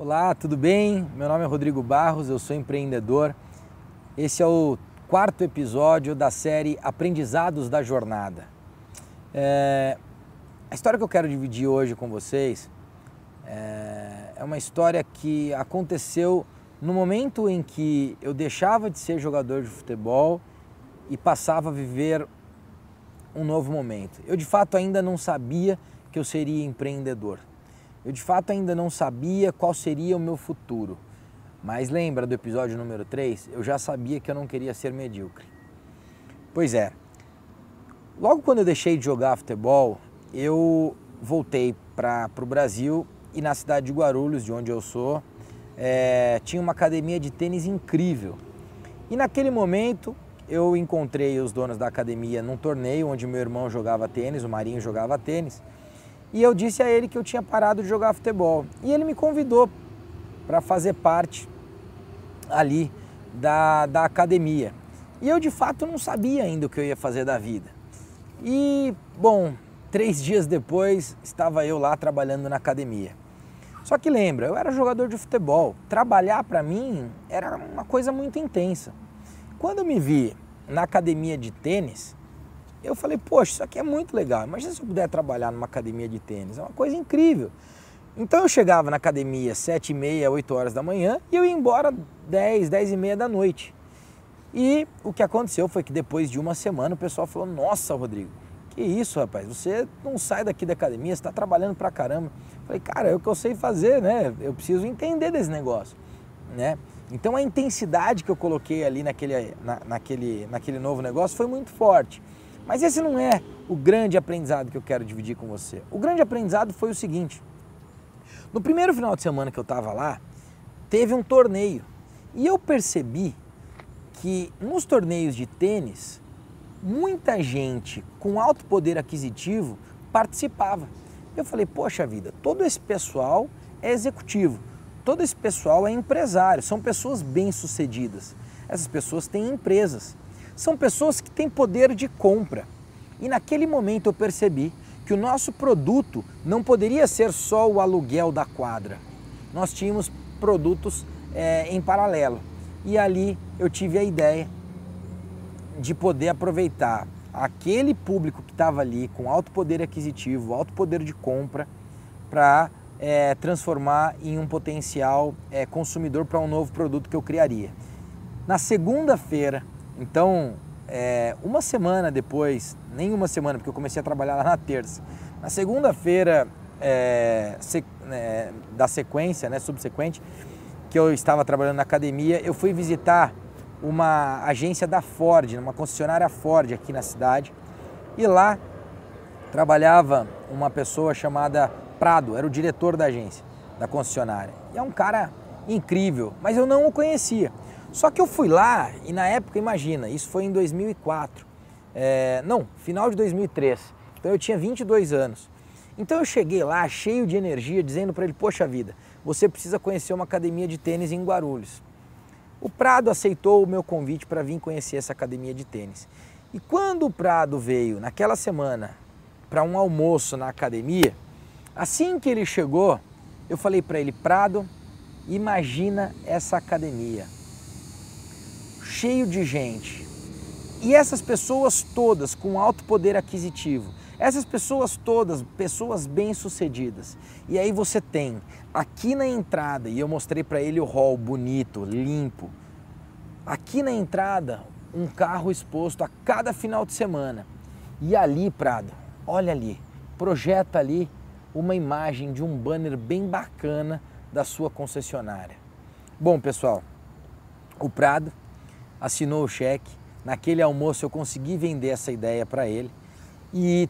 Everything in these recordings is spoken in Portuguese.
Olá, tudo bem? Meu nome é Rodrigo Barros, eu sou empreendedor. Esse é o quarto episódio da série Aprendizados da Jornada. É... A história que eu quero dividir hoje com vocês é, é uma história que aconteceu no momento em que eu deixava de ser jogador de futebol e passava a viver um novo momento. Eu de fato ainda não sabia que eu seria empreendedor. Eu de fato ainda não sabia qual seria o meu futuro. Mas lembra do episódio número 3? Eu já sabia que eu não queria ser medíocre. Pois é. Logo quando eu deixei de jogar futebol, eu voltei para o Brasil e na cidade de Guarulhos, de onde eu sou, é, tinha uma academia de tênis incrível. E naquele momento eu encontrei os donos da academia num torneio onde meu irmão jogava tênis, o Marinho jogava tênis. E eu disse a ele que eu tinha parado de jogar futebol. E ele me convidou para fazer parte ali da, da academia. E eu de fato não sabia ainda o que eu ia fazer da vida. E, bom, três dias depois estava eu lá trabalhando na academia. Só que lembra, eu era jogador de futebol. Trabalhar para mim era uma coisa muito intensa. Quando eu me vi na academia de tênis, eu falei, poxa, isso aqui é muito legal. Imagina se eu puder trabalhar numa academia de tênis, é uma coisa incrível. Então eu chegava na academia sete e meia, oito horas da manhã e eu ia embora dez, dez e meia da noite. E o que aconteceu foi que depois de uma semana o pessoal falou, nossa Rodrigo, que isso rapaz, você não sai daqui da academia, você está trabalhando pra caramba. Eu falei, cara, é o que eu sei fazer, né? Eu preciso entender desse negócio, né? Então a intensidade que eu coloquei ali naquele, na, naquele, naquele novo negócio foi muito forte. Mas esse não é o grande aprendizado que eu quero dividir com você. O grande aprendizado foi o seguinte: no primeiro final de semana que eu estava lá, teve um torneio e eu percebi que nos torneios de tênis, muita gente com alto poder aquisitivo participava. Eu falei, poxa vida, todo esse pessoal é executivo, todo esse pessoal é empresário, são pessoas bem-sucedidas. Essas pessoas têm empresas são pessoas que têm poder de compra. E naquele momento eu percebi que o nosso produto não poderia ser só o aluguel da quadra. Nós tínhamos produtos é, em paralelo. E ali eu tive a ideia de poder aproveitar aquele público que estava ali com alto poder aquisitivo, alto poder de compra, para é, transformar em um potencial é, consumidor para um novo produto que eu criaria. Na segunda-feira então, é, uma semana depois, nem uma semana, porque eu comecei a trabalhar lá na terça. Na segunda-feira é, se, é, da sequência, né, subsequente, que eu estava trabalhando na academia, eu fui visitar uma agência da Ford, uma concessionária Ford aqui na cidade. E lá trabalhava uma pessoa chamada Prado, era o diretor da agência, da concessionária. E é um cara incrível, mas eu não o conhecia. Só que eu fui lá e na época, imagina, isso foi em 2004, é, não, final de 2003, então eu tinha 22 anos. Então eu cheguei lá cheio de energia, dizendo para ele: Poxa vida, você precisa conhecer uma academia de tênis em Guarulhos. O Prado aceitou o meu convite para vir conhecer essa academia de tênis. E quando o Prado veio naquela semana para um almoço na academia, assim que ele chegou, eu falei para ele: Prado, imagina essa academia cheio de gente. E essas pessoas todas com alto poder aquisitivo, essas pessoas todas, pessoas bem-sucedidas. E aí você tem aqui na entrada, e eu mostrei para ele o hall bonito, limpo. Aqui na entrada, um carro exposto a cada final de semana. E ali, Prado, olha ali, projeta ali uma imagem de um banner bem bacana da sua concessionária. Bom, pessoal, o Prado assinou o cheque. Naquele almoço eu consegui vender essa ideia para ele. E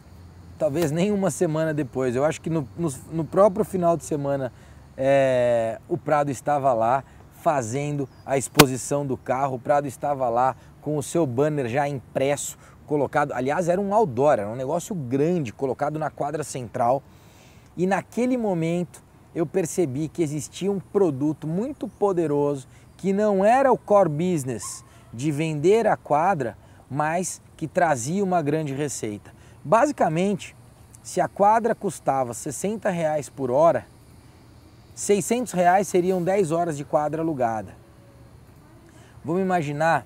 talvez nem uma semana depois, eu acho que no, no, no próprio final de semana é, o Prado estava lá fazendo a exposição do carro, o Prado estava lá com o seu banner já impresso, colocado, aliás era um outdoor, era um negócio grande, colocado na quadra central. E naquele momento eu percebi que existia um produto muito poderoso que não era o core business de vender a quadra, mas que trazia uma grande receita. Basicamente, se a quadra custava 60 reais por hora, 600 reais seriam 10 horas de quadra alugada. Vamos imaginar,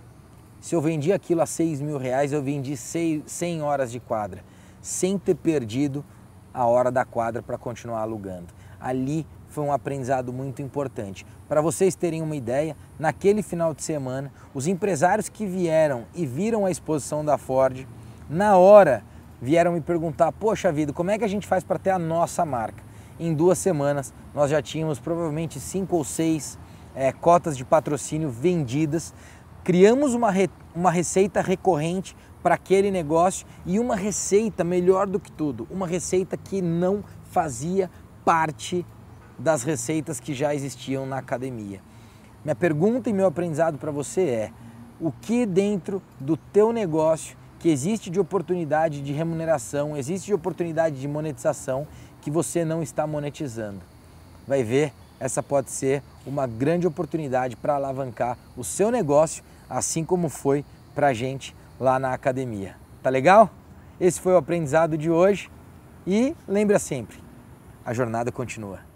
se eu vendi aquilo a 6 mil reais, eu vendi 100 horas de quadra, sem ter perdido a hora da quadra para continuar alugando. Ali foi um aprendizado muito importante. Para vocês terem uma ideia, naquele final de semana, os empresários que vieram e viram a exposição da Ford, na hora vieram me perguntar: Poxa vida, como é que a gente faz para ter a nossa marca? Em duas semanas, nós já tínhamos provavelmente cinco ou seis é, cotas de patrocínio vendidas. Criamos uma, re, uma receita recorrente para aquele negócio e uma receita melhor do que tudo, uma receita que não fazia parte das receitas que já existiam na academia. Minha pergunta e meu aprendizado para você é: o que dentro do teu negócio que existe de oportunidade de remuneração, existe de oportunidade de monetização que você não está monetizando? Vai ver, essa pode ser uma grande oportunidade para alavancar o seu negócio, assim como foi para a gente lá na academia. Tá legal? Esse foi o aprendizado de hoje e lembra sempre, a jornada continua.